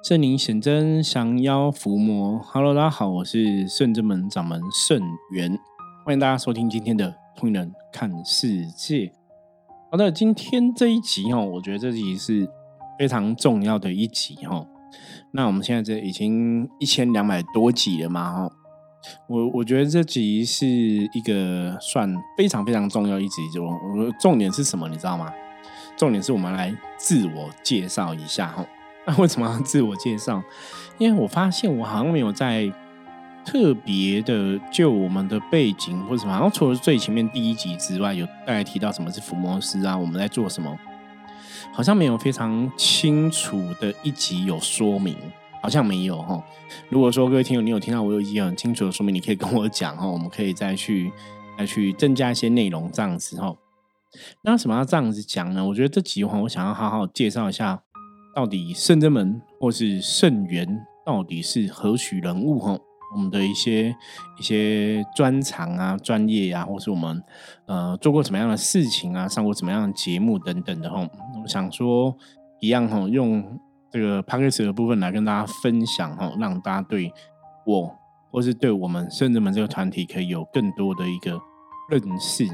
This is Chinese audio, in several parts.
圣灵显真，降妖伏魔。Hello，大家好，我是圣真门掌门圣元，欢迎大家收听今天的《通人看世界》。好的，今天这一集哦，我觉得这集是非常重要的一集哈。那我们现在这已经一千两百多集了嘛哈。我我觉得这集是一个算非常非常重要一集，就我重点是什么，你知道吗？重点是我们来自我介绍一下哈。那 为什么要自我介绍？因为我发现我好像没有在特别的就我们的背景或者什么，然后除了最前面第一集之外，有大概提到什么是福摩斯啊，我们在做什么，好像没有非常清楚的一集有说明，好像没有哈。如果说各位听友你有听到我有一集很清楚的说明，你可以跟我讲哈，我们可以再去再去增加一些内容这样子哈。那为什么要这样子讲呢？我觉得这集话我想要好好介绍一下。到底圣真门或是圣元到底是何许人物？哈，我们的一些一些专长啊、专业啊，或是我们呃做过什么样的事情啊、上过什么样的节目等等的哈。我想说一样哈，用这个 p a c k a g e 的部分来跟大家分享哈，让大家对我或是对我们圣真门这个团体可以有更多的一个认识。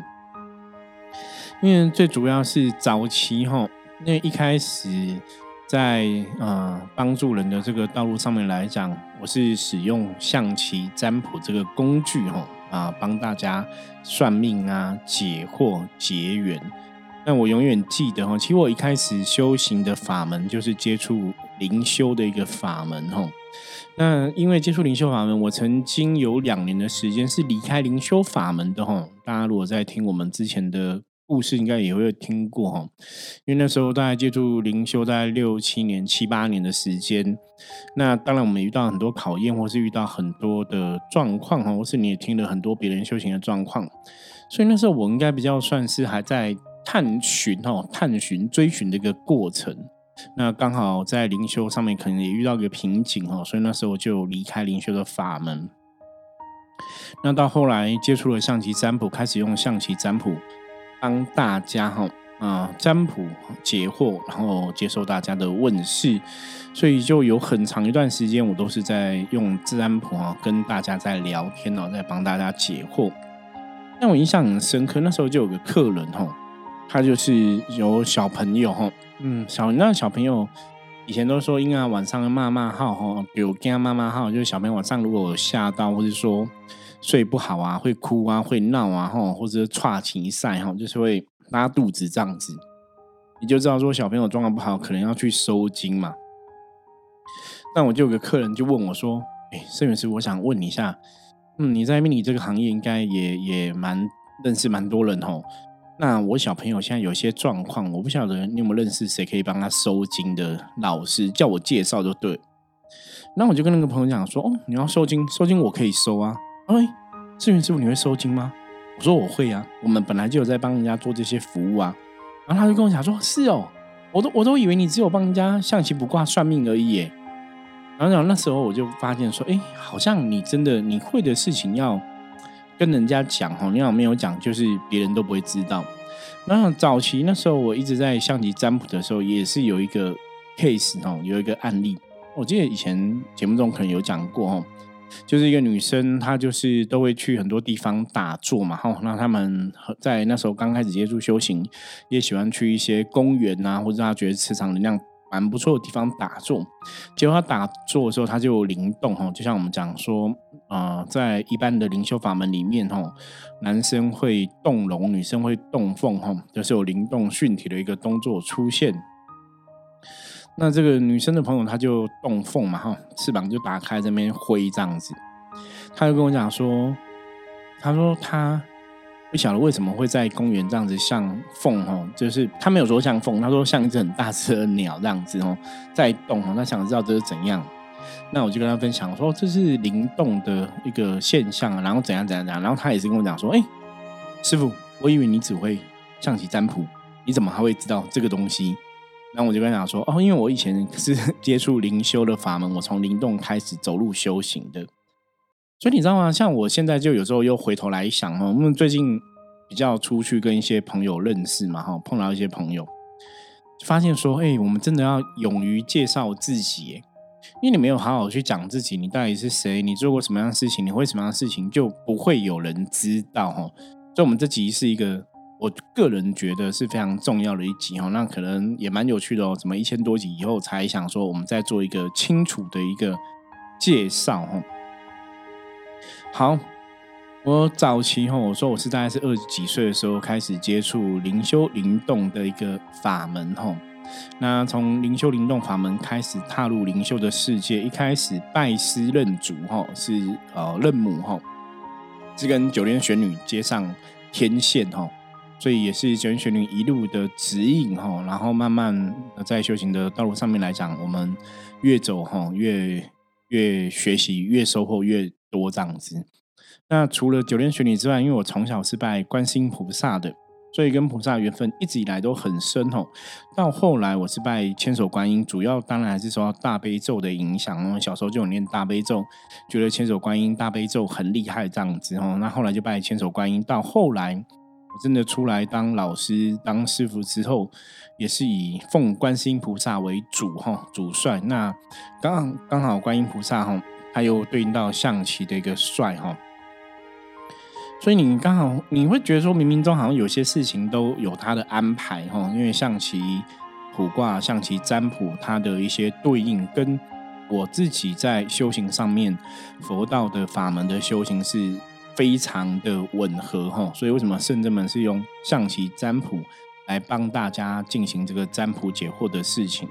因为最主要是早期哈，因为一开始。在呃帮助人的这个道路上面来讲，我是使用象棋占卜这个工具哈啊，帮大家算命啊、解惑、结缘。那我永远记得哈，其实我一开始修行的法门就是接触灵修的一个法门哈。那因为接触灵修法门，我曾经有两年的时间是离开灵修法门的哈。大家如果在听我们之前的。故事应该也会听过哈，因为那时候大概接触灵修大概六七年、七八年的时间。那当然我们遇到很多考验，或是遇到很多的状况哈，或是你也听了很多别人修行的状况。所以那时候我应该比较算是还在探寻哈、探寻、追寻的一个过程。那刚好在灵修上面可能也遇到一个瓶颈哈，所以那时候就离开灵修的法门。那到后来接触了象棋占卜，开始用象棋占卜。帮大家哈啊占卜解惑，然后接受大家的问事，所以就有很长一段时间，我都是在用自然卜啊跟大家在聊天哦，在帮大家解惑。让我印象很深刻，那时候就有个客人哈，他就是有小朋友哈，嗯，小那小朋友以前都说，婴儿晚上骂骂号哈，比如跟他骂骂号，就是小朋友晚上如果吓到，或者说。睡不好啊，会哭啊，会闹啊，哈，或者岔情赛哈，就是会拉肚子这样子，你就知道说小朋友状况不好，可能要去收精嘛。那我就有个客人就问我说：“哎，摄影师，我想问你一下，嗯，你在 mini 这个行业应该也也蛮认识蛮多人吼。那我小朋友现在有些状况，我不晓得你有没有认识谁可以帮他收金的老师，叫我介绍就对。那我就跟那个朋友讲说：哦，你要收金，收金我可以收啊。”哎，志云师傅，你会收金吗？我说我会啊，我们本来就有在帮人家做这些服务啊。然后他就跟我讲说：“是哦，我都我都以为你只有帮人家象棋卜卦算命而已。”然后讲那时候我就发现说：“哎，好像你真的你会的事情要跟人家讲哈，你好没有讲，就是别人都不会知道。”那早期那时候我一直在象棋占卜的时候，也是有一个 case 哦，有一个案例，我记得以前节目中可能有讲过哦。就是一个女生，她就是都会去很多地方打坐嘛，哈。那他们在那时候刚开始接触修行，也喜欢去一些公园啊，或者她觉得磁场能量蛮不错的地方打坐。结果他打坐的时候，他就灵动哈，就像我们讲说，呃，在一般的灵修法门里面哈，男生会动龙，女生会动凤哈，就是有灵动训体的一个动作出现。那这个女生的朋友，她就动凤嘛，哈，翅膀就打开这边挥这样子，她就跟我讲说，她说她不晓得为什么会在公园这样子像凤哦，就是他没有说像凤，他说像一只很大只的鸟这样子哦，在动哦，他想知道这是怎样。那我就跟他分享说，这是灵动的一个现象，然后怎样怎样怎样，然后他也是跟我讲说，哎，师傅，我以为你只会象棋占卜，你怎么还会知道这个东西？然后我就跟他讲说，哦，因为我以前是 接触灵修的法门，我从灵动开始走入修行的，所以你知道吗？像我现在就有时候又回头来想哈，我们最近比较出去跟一些朋友认识嘛，哈，碰到一些朋友，发现说，哎，我们真的要勇于介绍自己，因为你没有好好去讲自己，你到底是谁，你做过什么样的事情，你会什么样的事情，就不会有人知道哈。所以，我们这集是一个我个人觉得是非常重要的一集哈。那可能也蛮有趣的哦。怎么一千多集以后才想说，我们再做一个清楚的一个介绍哈？好。我早期哈，我说我是大概是二十几岁的时候开始接触灵修灵动的一个法门哈。那从灵修灵动法门开始踏入灵修的世界，一开始拜师认主哈，是呃认母哈，是跟九天玄女接上天线哈，所以也是九天玄女一路的指引哈。然后慢慢在修行的道路上面来讲，我们越走哈越越学习越收获越多这样子。那除了九天玄女之外，因为我从小是拜观世音菩萨的，所以跟菩萨缘分一直以来都很深哦。到后来我是拜千手观音，主要当然还是受到大悲咒的影响哦。小时候就有念大悲咒，觉得千手观音大悲咒很厉害这样子哦。那后来就拜千手观音，到后来我真的出来当老师、当师傅之后，也是以奉观世音菩萨为主哈，主帅。那刚刚好观音菩萨哈，他又对应到象棋的一个帅哈。所以你刚好你会觉得说，冥冥中好像有些事情都有他的安排哈，因为象棋卜卦、象棋占卜，它的一些对应跟我自己在修行上面佛道的法门的修行是非常的吻合哈。所以为什么圣者们是用象棋占卜来帮大家进行这个占卜解惑的事情？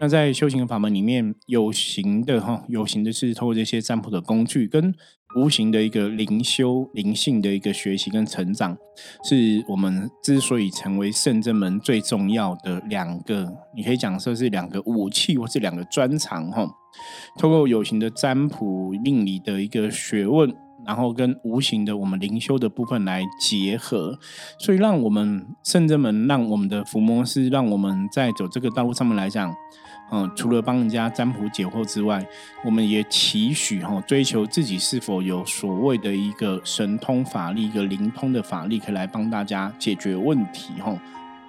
那在修行的法门里面，有形的哈，有形的是透过这些占卜的工具跟。无形的一个灵修、灵性的一个学习跟成长，是我们之所以成为圣正门最重要的两个，你可以讲说是两个武器，或是两个专长哈。透过有形的占卜、命理的一个学问，然后跟无形的我们灵修的部分来结合，所以让我们圣者门，让我们的伏魔师，让我们在走这个道路上面来讲。嗯，除了帮人家占卜解惑之外，我们也期许哈，追求自己是否有所谓的一个神通法力、一个灵通的法力，可以来帮大家解决问题哈。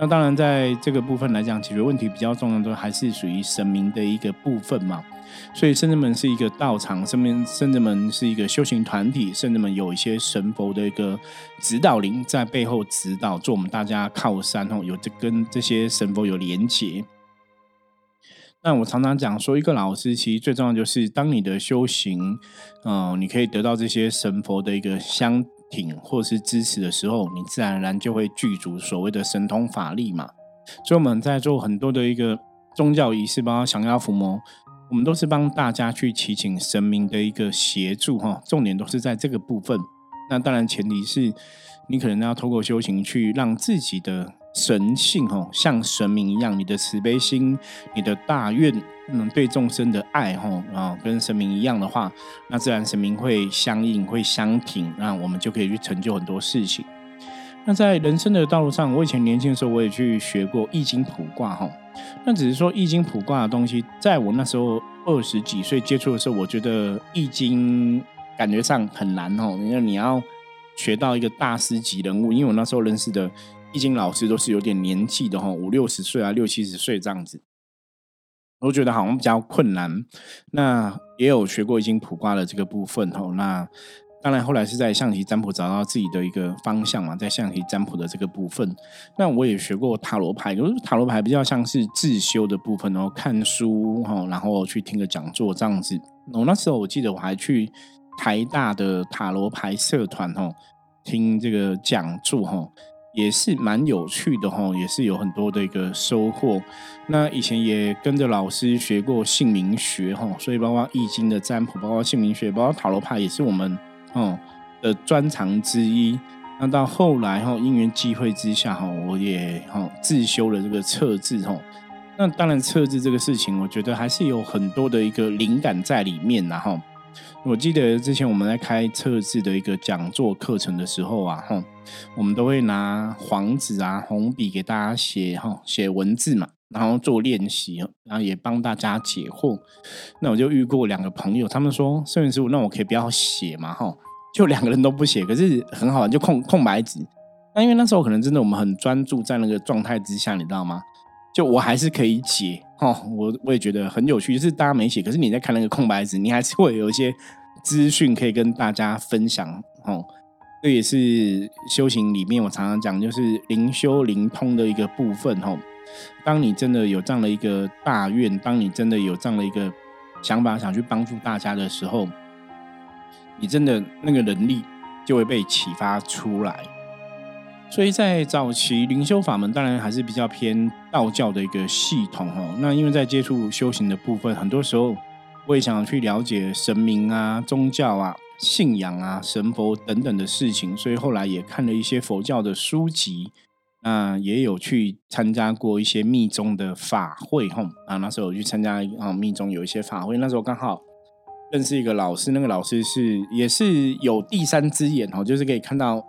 那当然，在这个部分来讲，解决问题比较重要的还是属于神明的一个部分嘛。所以，圣人们是一个道场，圣人圣人们是一个修行团体，圣人们有一些神佛的一个指导灵在背后指导，做我们大家靠山哦，有这跟这些神佛有连结。那我常常讲说，一个老师其实最重要就是，当你的修行，嗯，你可以得到这些神佛的一个相挺或是支持的时候，你自然而然就会具足所谓的神通法力嘛。所以我们在做很多的一个宗教仪式，包括降妖伏魔，我们都是帮大家去祈请神明的一个协助哈。重点都是在这个部分。那当然前提是你可能要透过修行去让自己的。神性哦，像神明一样，你的慈悲心、你的大愿，嗯，对众生的爱哈啊，跟神明一样的话，那自然神明会相应、会相挺，那我们就可以去成就很多事情。那在人生的道路上，我以前年轻的时候，我也去学过易经卜卦哈。那只是说易经卜卦的东西，在我那时候二十几岁接触的时候，我觉得易经感觉上很难哦，因为你要学到一个大师级人物，因为我那时候认识的。易经老师都是有点年纪的哈，五六十岁啊，六七十岁这样子，我觉得好像比较困难。那也有学过易经卜卦的这个部分哈。那当然后来是在象棋占卜找到自己的一个方向嘛，在象棋占卜的这个部分。那我也学过塔罗牌，就是塔罗牌比较像是自修的部分哦，看书哈，然后去听个讲座这样子。我那时候我记得我还去台大的塔罗牌社团哦，听这个讲座哈。也是蛮有趣的哈，也是有很多的一个收获。那以前也跟着老师学过姓名学哈，所以包括易经的占卜，包括姓名学，包括塔罗牌，也是我们哦的专长之一。那到后来哈，因缘际会之下哈，我也哈自修了这个测字哈。那当然测字这个事情，我觉得还是有很多的一个灵感在里面然后。我记得之前我们在开测字的一个讲座课程的时候啊，哈，我们都会拿黄纸啊、红笔给大家写哈，写文字嘛，然后做练习，然后也帮大家解惑。那我就遇过两个朋友，他们说：“摄影师傅，那我可以不要写嘛？”哈，就两个人都不写，可是很好玩，就空空白纸。那因为那时候可能真的我们很专注在那个状态之下，你知道吗？就我还是可以解哦。我我也觉得很有趣，就是大家没写，可是你在看那个空白纸，你还是会有一些资讯可以跟大家分享哦。这也是修行里面我常常讲，就是灵修灵通的一个部分哦。当你真的有这样的一个大愿，当你真的有这样的一个想法，想去帮助大家的时候，你真的那个能力就会被启发出来。所以在早期灵修法门，当然还是比较偏道教的一个系统哦。那因为在接触修行的部分，很多时候我也想去了解神明啊、宗教啊、信仰啊、神佛等等的事情，所以后来也看了一些佛教的书籍。那也有去参加过一些密宗的法会，吼啊，那时候我去参加啊密宗有一些法会，那时候刚好认识一个老师，那个老师是也是有第三只眼，哦，就是可以看到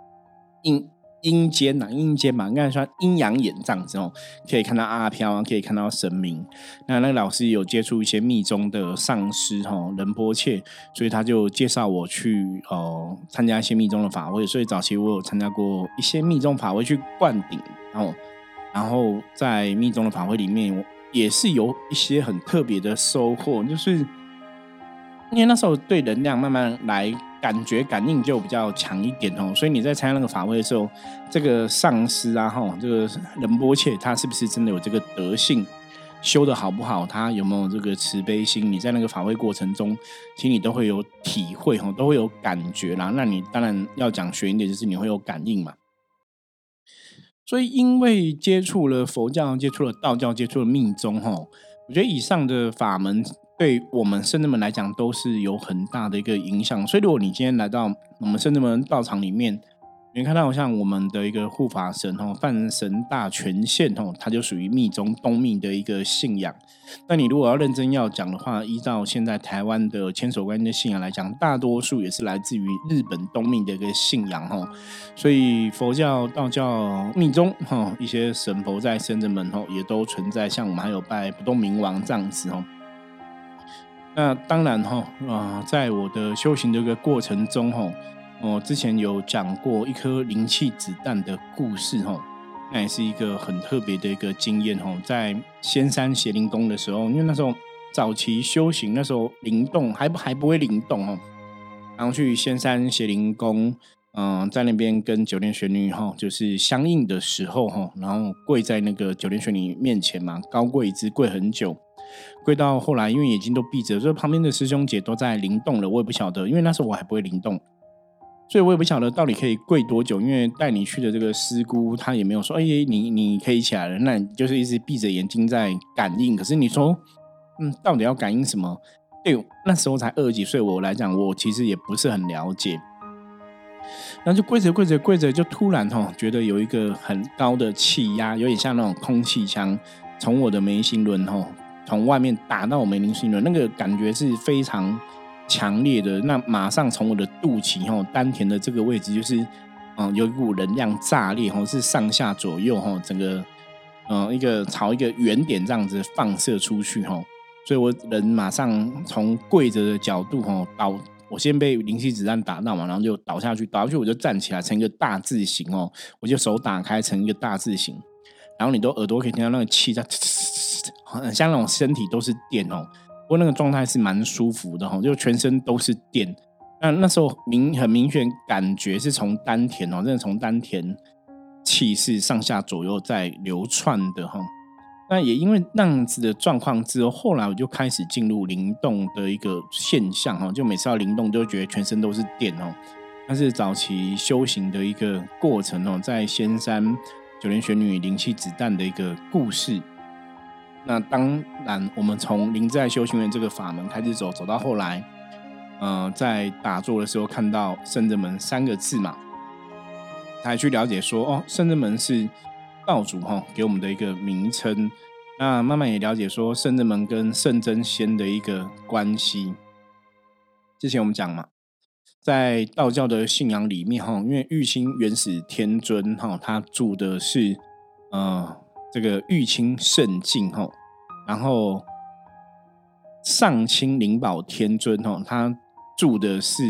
因。阴间呐，阴间嘛，应该算阴阳眼这样子哦，可以看到阿飘啊，可以看到神明。那那个老师有接触一些密宗的上师哈，仁波切，所以他就介绍我去哦参加一些密宗的法会。所以早期我有参加过一些密宗法会去灌顶，然后然后在密宗的法会里面，我也是有一些很特别的收获，就是因为那时候对能量慢慢来。感觉感应就比较强一点哦，所以你在参加那个法会的时候，这个上师啊，哈，这个仁波切他是不是真的有这个德性，修的好不好，他有没有这个慈悲心？你在那个法会过程中，其实你都会有体会哈，都会有感觉啦。那你当然要讲玄一点，就是你会有感应嘛。所以因为接触了佛教，接触了道教，接触了密宗哈，我觉得以上的法门。对我们圣人们来讲，都是有很大的一个影响。所以，如果你今天来到我们圣人们道场里面，你看到像我们的一个护法神哦，梵神大权现哦，它就属于密宗东密的一个信仰。那你如果要认真要讲的话，依照现在台湾的千手观音的信仰来讲，大多数也是来自于日本东密的一个信仰哦。所以，佛教、道教、密宗哈，一些神佛在圣人们哦，也都存在。像我们还有拜不动明王这样子哦。那当然哈啊，在我的修行的一个过程中哈，我之前有讲过一颗灵气子弹的故事哈，那也是一个很特别的一个经验哈。在仙山邪灵宫的时候，因为那时候早期修行，那时候灵动还不还不会灵动哦，然后去仙山邪灵宫，嗯，在那边跟九天玄女哈，就是相应的时候哈，然后跪在那个九天玄女面前嘛，高跪一直跪很久。跪到后来，因为眼睛都闭着，所以旁边的师兄姐都在灵动了。我也不晓得，因为那时候我还不会灵动，所以我也不晓得到底可以跪多久。因为带你去的这个师姑，她也没有说：“哎，你你可以起来了。”那你就是一直闭着眼睛在感应。可是你说，嗯，到底要感应什么？对，那时候才二十几岁，我来讲，我其实也不是很了解。然后就跪着跪着跪着，就突然哈，觉得有一个很高的气压，有点像那种空气枪，从我的眉心轮吼。从外面打到我眉心轮，那个感觉是非常强烈的。那马上从我的肚脐吼丹田的这个位置，就是嗯有一股能量炸裂哈，是上下左右哈整个嗯一个朝一个圆点这样子放射出去哈。所以我人马上从跪着的角度哈倒，我先被灵气子弹打到嘛，然后就倒下去，倒下去我就站起来成一个大字形哦，我就手打开成一个大字形，然后你都耳朵可以听到那个气在。很像那种身体都是电哦，不过那个状态是蛮舒服的哈，就全身都是电。那那时候明很明显感觉是从丹田哦，真的从丹田气势上下左右在流窜的哈。那也因为那样子的状况之后，后来我就开始进入灵动的一个现象哈，就每次要灵动都觉得全身都是电哦。那是早期修行的一个过程哦，在仙山九莲玄女灵气子弹的一个故事。那当然，我们从灵在修行院这个法门开始走，走到后来，呃，在打坐的时候看到圣人门三个字嘛，才去了解说，哦，圣人门是道主哈给我们的一个名称。那慢慢也了解说，圣人门跟圣真仙的一个关系。之前我们讲嘛，在道教的信仰里面哈，因为玉清元始天尊哈，他住的是呃。这个玉清圣境哈，然后上清灵宝天尊哈，他住的是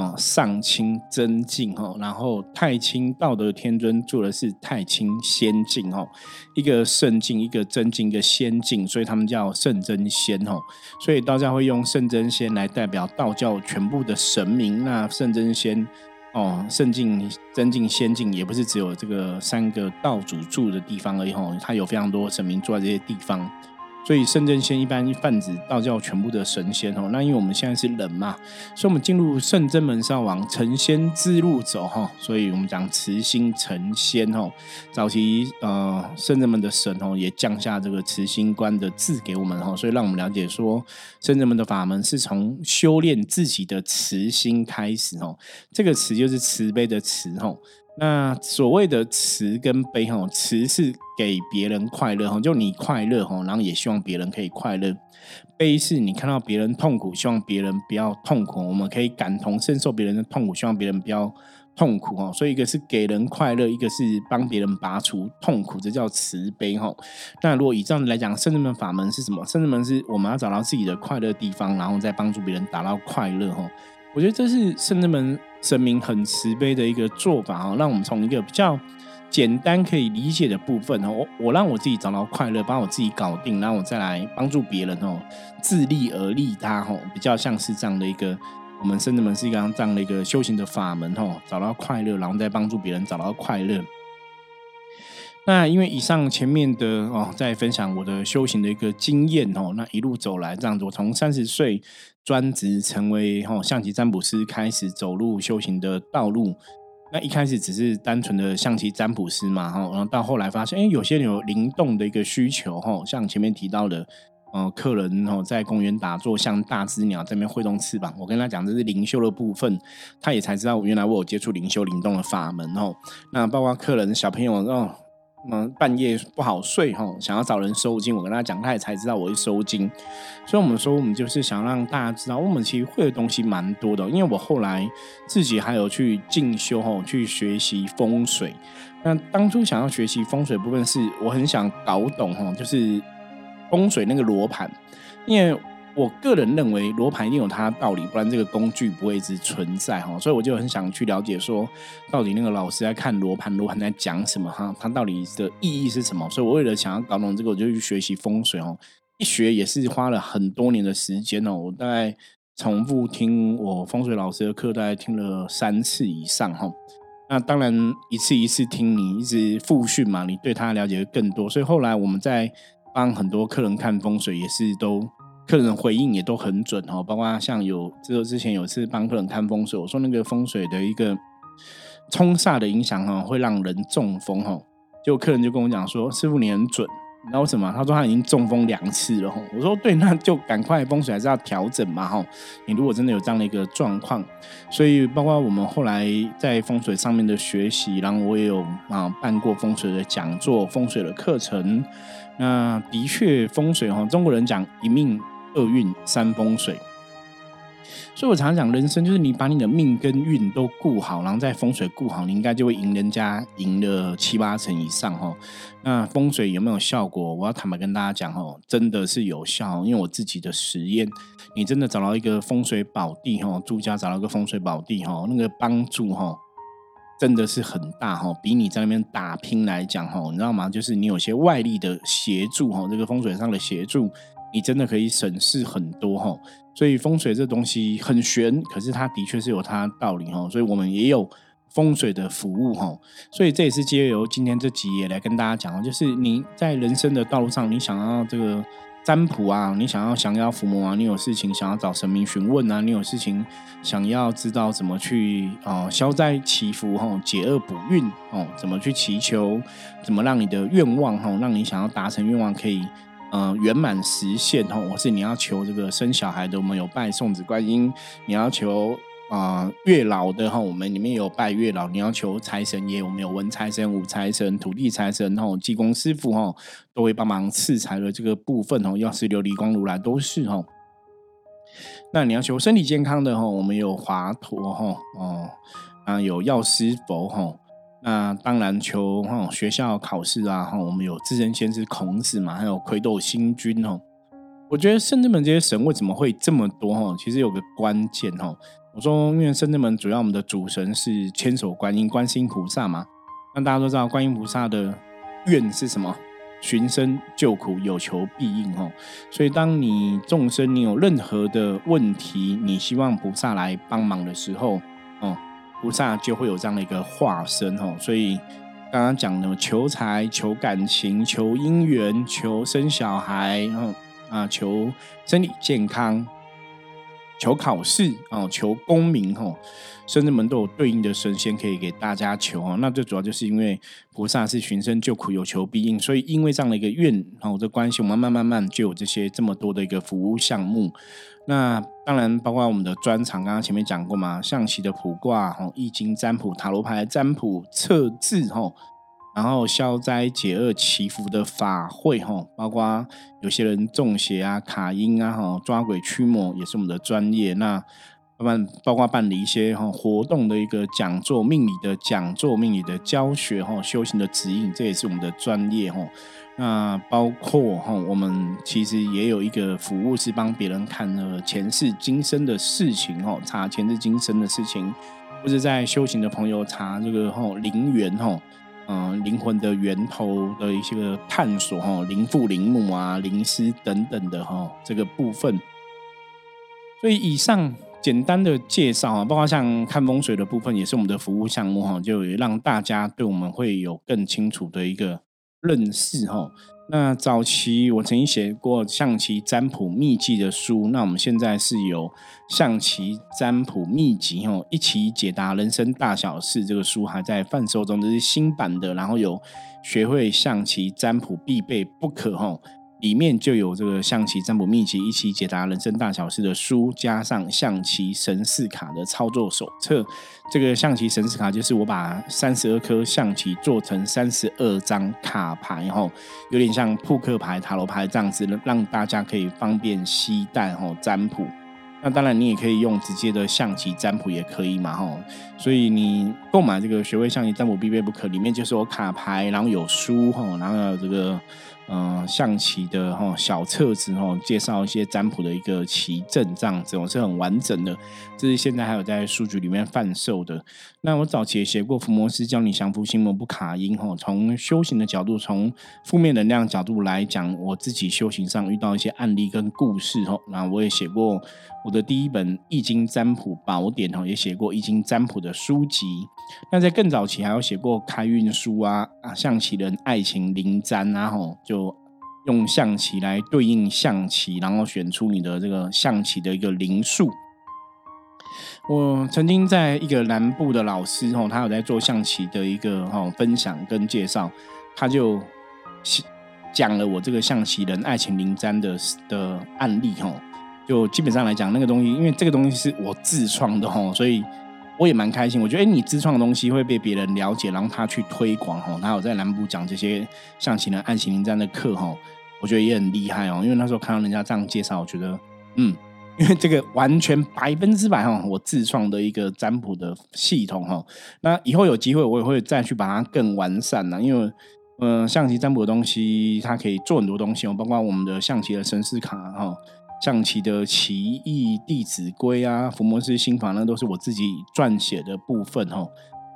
哦，上清真境哦，然后太清道德天尊住的是太清仙境哦，一个圣境，一个真境，一个仙境，所以他们叫圣真仙哦。所以道教会用圣真仙来代表道教全部的神明。那圣真仙哦，圣境、真境、仙境也不是只有这个三个道主住的地方而已哦，它有非常多神明住在这些地方。所以圣真仙一般泛指道教全部的神仙哦。那因为我们现在是人嘛，所以我们进入圣真门是要往成仙之路走哈。所以我们讲慈心成仙哦。早期呃圣真门的神哦也降下这个慈心观的字给我们哈，所以让我们了解说圣真门的法门是从修炼自己的慈心开始哦。这个慈就是慈悲的慈哦。那所谓的慈跟悲哈，慈是给别人快乐哈，就你快乐哈，然后也希望别人可以快乐；悲是你看到别人痛苦，希望别人不要痛苦，我们可以感同身受别人的痛苦，希望别人不要痛苦哈。所以一个是给人快乐，一个是帮别人拔除痛苦，这叫慈悲哈。那如果以这样来讲，圣人门法门是什么？圣人门是我们要找到自己的快乐地方，然后再帮助别人达到快乐哈。我觉得这是圣人们神明很慈悲的一个做法哦，让我们从一个比较简单可以理解的部分哦，我我让我自己找到快乐，把我自己搞定，然后我再来帮助别人哦，自利而利他哦，比较像是这样的一个，我们圣者们是一个这样的一个修行的法门哦，找到快乐，然后再帮助别人找到快乐。那因为以上前面的哦，在分享我的修行的一个经验哦，那一路走来这样子，我从三十岁专职成为哦象棋占卜师，开始走入修行的道路。那一开始只是单纯的象棋占卜师嘛，哈，然后到后来发现，哎，有些有灵动的一个需求，哈，像前面提到的，呃，客人哦在公园打坐，像大只鸟在那边挥动翅膀，我跟他讲这是灵修的部分，他也才知道原来我有接触灵修灵动的法门哦。那包括客人小朋友哦。嗯，半夜不好睡哈，想要找人收金，我跟他讲，他也才知道我会收金。所以，我们说，我们就是想让大家知道，我们其实会的东西蛮多的。因为我后来自己还有去进修哈，去学习风水。那当初想要学习风水部分，是我很想搞懂哈，就是风水那个罗盘，因为。我个人认为罗盘一定有它的道理，不然这个工具不会一直存在哈。所以我就很想去了解说，到底那个老师在看罗盘，罗盘在讲什么哈？它到底的意义是什么？所以我为了想要搞懂这个，我就去学习风水哦。一学也是花了很多年的时间哦。我大概重复听我风水老师的课，大概听了三次以上哈。那当然一次一次听你一直复训嘛，你对他了解的更多。所以后来我们在帮很多客人看风水，也是都。客人回应也都很准哦，包括像有这之前有一次帮客人看风水，我说那个风水的一个冲煞的影响哈，会让人中风哈。结果客人就跟我讲说：“师傅你很准，你知道什么？”他说他已经中风两次了。我说：“对，那就赶快风水还是要调整嘛哈。你如果真的有这样的一个状况，所以包括我们后来在风水上面的学习，然后我也有啊办过风水的讲座、风水的课程。那的确风水哈，中国人讲一命。厄运三风水，所以我常常讲，人生就是你把你的命跟运都顾好，然后再风水顾好，你应该就会赢人家赢了七八成以上哦。那风水有没有效果？我要坦白跟大家讲哦，真的是有效，因为我自己的实验，你真的找到一个风水宝地哦，住家找到一个风水宝地哦，那个帮助哦，真的是很大哦，比你在那边打拼来讲哦，你知道吗？就是你有些外力的协助哦，这个风水上的协助。你真的可以省事很多哈，所以风水这东西很玄，可是它的确是有它道理哈，所以我们也有风水的服务哈，所以这也是借由今天这集也来跟大家讲就是你在人生的道路上，你想要这个占卜啊，你想要降妖伏魔啊，你有事情想要找神明询问啊，你有事情想要知道怎么去啊消灾祈福哈，解厄补运哦，怎么去祈求，怎么让你的愿望哈，让你想要达成愿望可以。嗯，圆满实现哈，或是你要求这个生小孩的，我们有拜送子观音；你要求啊月老的哈，我们里面有拜月老；你要求财神爷，我们有文财神、武财神、土地财神哈，济公师傅哈，都会帮忙赐财的这个部分哦。药师琉璃光如来都是哈。那你要求身体健康的哈，我们有华佗哈哦啊，有药师佛哈。那当然，求哈学校考试啊，哈，我们有智人先师孔子嘛，还有魁斗星君哦。我觉得圣智门这些神为什么会这么多哈？其实有个关键哈。我说，因为圣智门主要我们的主神是千手观音、观世音菩萨嘛。那大家都知道，观音菩萨的愿是什么？寻声救苦，有求必应哈。所以，当你众生你有任何的问题，你希望菩萨来帮忙的时候，哦，菩萨就会有这样的一个化身哈。所以，刚刚讲的求财、求感情、求姻缘、求生小孩，然后啊，求身体健康。求考试哦，求功名哦，甚至们都有对应的神仙可以给大家求哦。那最主要就是因为菩萨是寻声救苦，有求必应，所以因为这样的一个愿哦的关系，我们慢慢慢慢就有这些这么多的一个服务项目。那当然包括我们的专场，刚刚前面讲过嘛，象棋的卜卦、哦易经占卜、塔罗牌占卜、测字哦。然后消灾解厄祈福的法会哈，包括有些人中邪啊、卡音啊、哈抓鬼驱魔也是我们的专业。那办包括办理一些哈活动的一个讲座、命理的讲座、命理的教学哈、修行的指引，这也是我们的专业哈。那包括哈，我们其实也有一个服务是帮别人看了前世今生的事情哈，查前世今生的事情，或者在修行的朋友查这个哈灵源哈。嗯，灵魂的源头的一些个探索哈，灵父灵母啊，灵师等等的哈，这个部分。所以以上简单的介绍啊，包括像看风水的部分，也是我们的服务项目哈，就让大家对我们会有更清楚的一个认识哈。那早期我曾经写过象棋占卜秘籍的书，那我们现在是有象棋占卜秘籍哦，一起解答人生大小事。这个书还在贩售中，这是新版的，然后有学会象棋占卜必备不可哦。里面就有这个象棋占卜秘籍，一起解答人生大小事的书，加上象棋神士卡的操作手册。这个象棋神士卡就是我把三十二颗象棋做成三十二张卡牌，吼，有点像扑克牌、塔罗牌这样子，让大家可以方便携带，吼，占卜。那当然，你也可以用直接的象棋占卜也可以嘛，吼。所以你购买这个学会象棋占卜必备不可，里面就是有卡牌，然后有书，吼，然后有这个。嗯，象棋的哈小册子哈，介绍一些占卜的一个棋阵这样子，我是很完整的。这是现在还有在书局里面贩售的。那我早期也写过《伏魔师教你降服心魔不卡音》哈，从修行的角度，从负面能量角度来讲，我自己修行上遇到一些案例跟故事哈。那我也写过我的第一本《易经占卜宝典》哈，也写过《易经占卜》的书籍。那在更早期还有写过开运书啊啊，象棋人爱情灵占啊吼就。用象棋来对应象棋，然后选出你的这个象棋的一个灵数。我曾经在一个南部的老师吼，他有在做象棋的一个哈分享跟介绍，他就讲了我这个象棋人爱情灵占的的案例吼。就基本上来讲，那个东西，因为这个东西是我自创的吼，所以我也蛮开心。我觉得，哎，你自创的东西会被别人了解，然后他去推广吼。他有在南部讲这些象棋人爱情灵占的课。我觉得也很厉害哦，因为那时候看到人家这样介绍，我觉得，嗯，因为这个完全百分之百哈，我自创的一个占卜的系统哈。那以后有机会，我也会再去把它更完善了。因为，嗯，象棋占卜的东西，它可以做很多东西哦，包括我们的象棋的神士卡哈，象棋的棋艺弟子规啊，伏魔师心法，那都是我自己撰写的部分哈。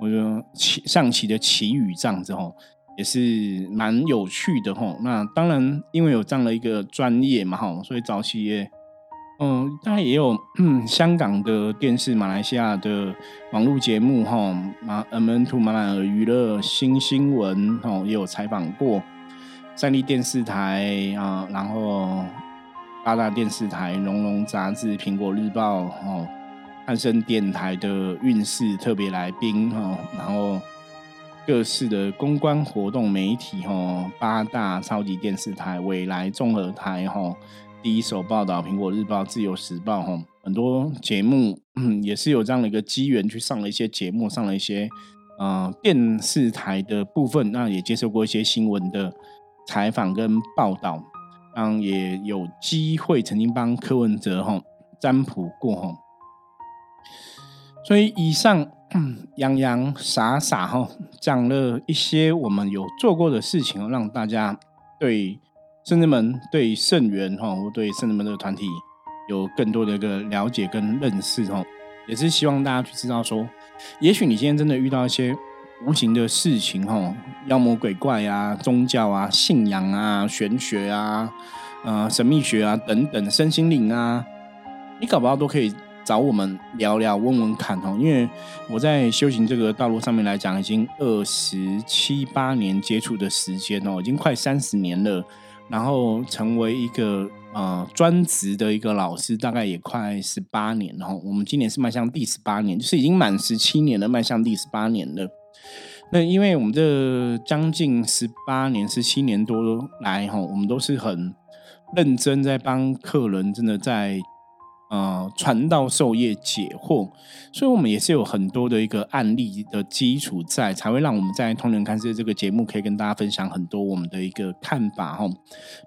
我觉得棋象棋的棋语这样子哈。也是蛮有趣的哈。那当然，因为有这样的一个专业嘛哈，所以早期也，嗯，当然也有 香港的电视、马来西亚的网络节目哈，马 M N Two 马来娱乐新新闻哈，也有采访过。三立电视台啊，然后八大电视台、龙龙杂志、苹果日报哈，汉声电台的运势特别来宾哈，然后。各式的公关活动媒体哈，八大超级电视台、未来综合台哈，第一手报道，苹果日报、自由时报哈，很多节目也是有这样的一个机缘去上了一些节目，上了一些呃电视台的部分，那也接受过一些新闻的采访跟报道，嗯，也有机会曾经帮柯文哲哈占卜过哈，所以以上。洋洋洒洒哈讲了一些我们有做过的事情，让大家对圣人们对圣元哈，或对圣人们这个团体有更多的一个了解跟认识哈，也是希望大家去知道说，也许你今天真的遇到一些无形的事情哈，妖魔鬼怪啊、宗教啊、信仰啊、玄学啊、呃神秘学啊等等身心灵啊，你搞不好都可以。找我们聊聊、问问看哦，因为我在修行这个道路上面来讲，已经二十七八年接触的时间哦，已经快三十年了。然后成为一个呃专职的一个老师，大概也快十八年了。我们今年是迈向第十八年，就是已经满十七年了，迈向第十八年了。那因为我们这将近十八年、十七年多来哈，我们都是很认真在帮客人，真的在。呃，传道授业解惑，所以我们也是有很多的一个案例的基础在，才会让我们在《通人看世界》这个节目可以跟大家分享很多我们的一个看法哈。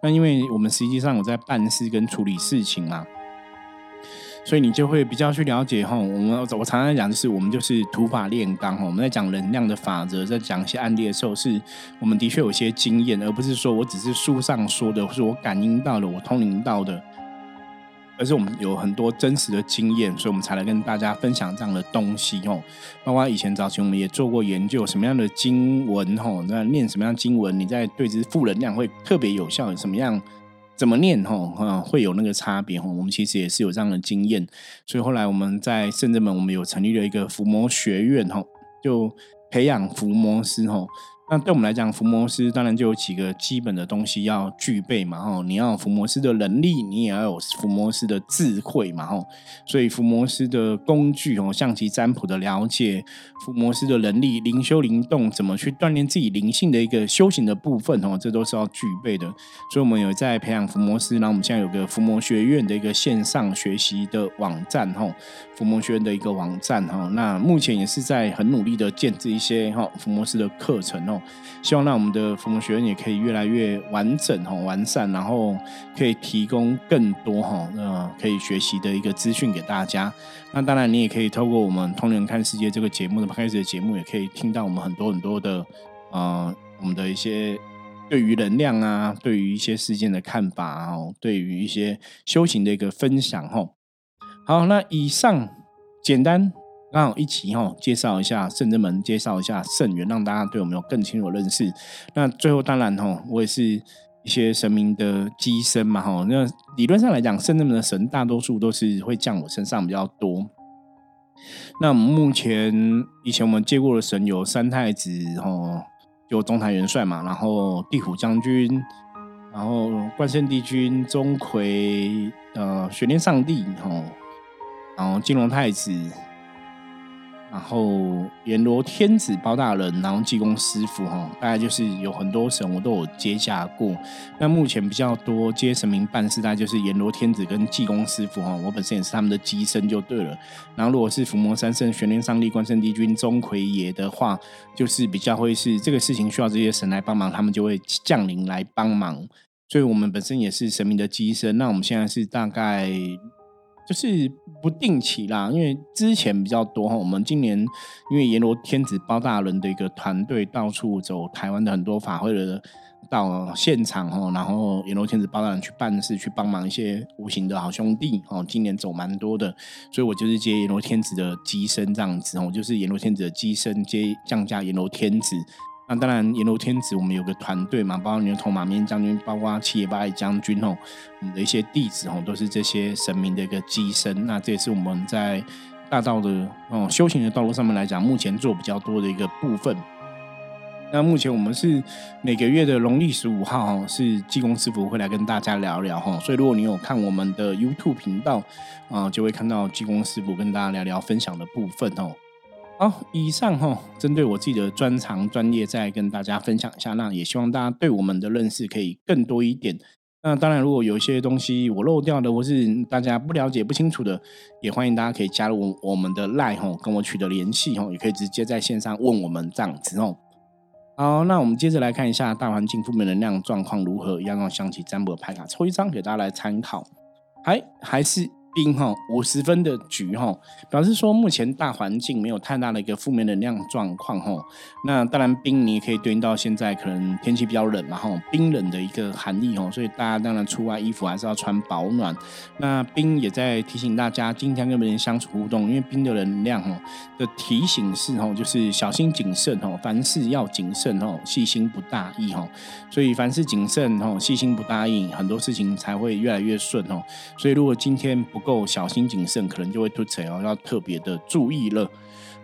那因为我们实际上有在办事跟处理事情嘛，所以你就会比较去了解哈。我们我常常讲就是我们就是土法炼钢哈。我们在讲能量的法则，在讲一些案例的时候，是我们的确有些经验，而不是说我只是书上说的，或者我感应到的，我通灵到的。而是我们有很多真实的经验，所以我们才来跟大家分享这样的东西哦。包括以前早期我们也做过研究，什么样的经文吼，那念什么样经文，你在对之负能量会特别有效，什么样怎么念吼，哈，会有那个差别吼。我们其实也是有这样的经验，所以后来我们在圣者门，我们有成立了一个伏魔学院吼，就培养伏魔师吼。那对我们来讲，伏魔师当然就有几个基本的东西要具备嘛，吼，你要伏魔师的能力，你也要有伏魔师的智慧嘛，吼，所以伏魔师的工具哦，象棋占卜的了解，伏魔师的能力，灵修灵动，怎么去锻炼自己灵性的一个修行的部分哦，这都是要具备的。所以，我们有在培养伏魔师，然后我们现在有个伏魔学院的一个线上学习的网站，吼，伏魔学院的一个网站，哈，那目前也是在很努力的建制一些哈伏魔师的课程哦。希望让我们的父母学院也可以越来越完整哈、完善，然后可以提供更多哈、呃可以学习的一个资讯给大家。那当然，你也可以透过我们《通人看世界》这个节目的开始的节目，也可以听到我们很多很多的呃我们的一些对于能量啊，对于一些事件的看法哦，对于一些修行的一个分享哈。好，那以上简单。那一起哈，介绍一下圣真门，介绍一下圣元，让大家对我们有更清楚的认识。那最后当然哈，我也是一些神明的机身嘛哈。那理论上来讲，圣真门的神大多数都是会降我身上比较多。那目前以前我们接过的神有三太子哈，就中坛元帅嘛，然后地虎将军，然后关圣帝君、钟馗、呃玄天上帝哈，然后金龙太子。然后阎罗天子包大人，然后济公师傅哈，大概就是有很多神我都有接下过。那目前比较多接神明办事，大概就是阎罗天子跟济公师傅哈。我本身也是他们的机身就对了。然后如果是伏魔三圣、玄天上帝、关圣帝君、钟馗爷的话，就是比较会是这个事情需要这些神来帮忙，他们就会降临来帮忙。所以我们本身也是神明的机身。那我们现在是大概。就是不定期啦，因为之前比较多哈。我们今年因为阎罗天子包大人的一个团队到处走台湾的很多法会的到现场哈，然后阎罗天子包大人去办事去帮忙一些无形的好兄弟哦。今年走蛮多的，所以我就是接阎罗天子的机身这样子哦，就是阎罗天子的机身接降价阎罗天子。那当然，阎罗天子我们有个团队嘛，包括牛头马面将军，包括七爷八爷将军哦，我们的一些弟子哦，都是这些神明的一个机身。那这也是我们在大道的哦修行的道路上面来讲，目前做比较多的一个部分。那目前我们是每个月的农历十五号哈，是济公师傅会来跟大家聊聊哈。所以如果你有看我们的 YouTube 频道啊，就会看到济公师傅跟大家聊聊分享的部分哦。好，以上哈，针对我自己的专长专业，再跟大家分享一下。那也希望大家对我们的认识可以更多一点。那当然，如果有一些东西我漏掉的，或是大家不了解不清楚的，也欢迎大家可以加入我们的 Line 哈，跟我取得联系哈，也可以直接在线上问我们这样子哦。好，那我们接着来看一下大环境负面能量状况如何，一样用象棋占卜牌卡抽一张给大家来参考。还还是。冰哈五十分的局哈，表示说目前大环境没有太大的一个负面能量状况哈。那当然冰你也可以对应到现在可能天气比较冷嘛哈，冰冷的一个含义哦，所以大家当然出外衣服还是要穿保暖。那冰也在提醒大家，今天跟别人相处互动，因为冰的能量哦的提醒是哦，就是小心谨慎哦，凡事要谨慎哦，细心不大意哦。所以凡事谨慎哦，细心不大意，很多事情才会越来越顺哦。所以如果今天不够小心谨慎，可能就会突成哦，要特别的注意了。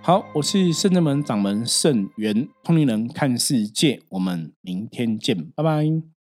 好，我是圣正门掌门圣元通灵人看世界，我们明天见，拜拜。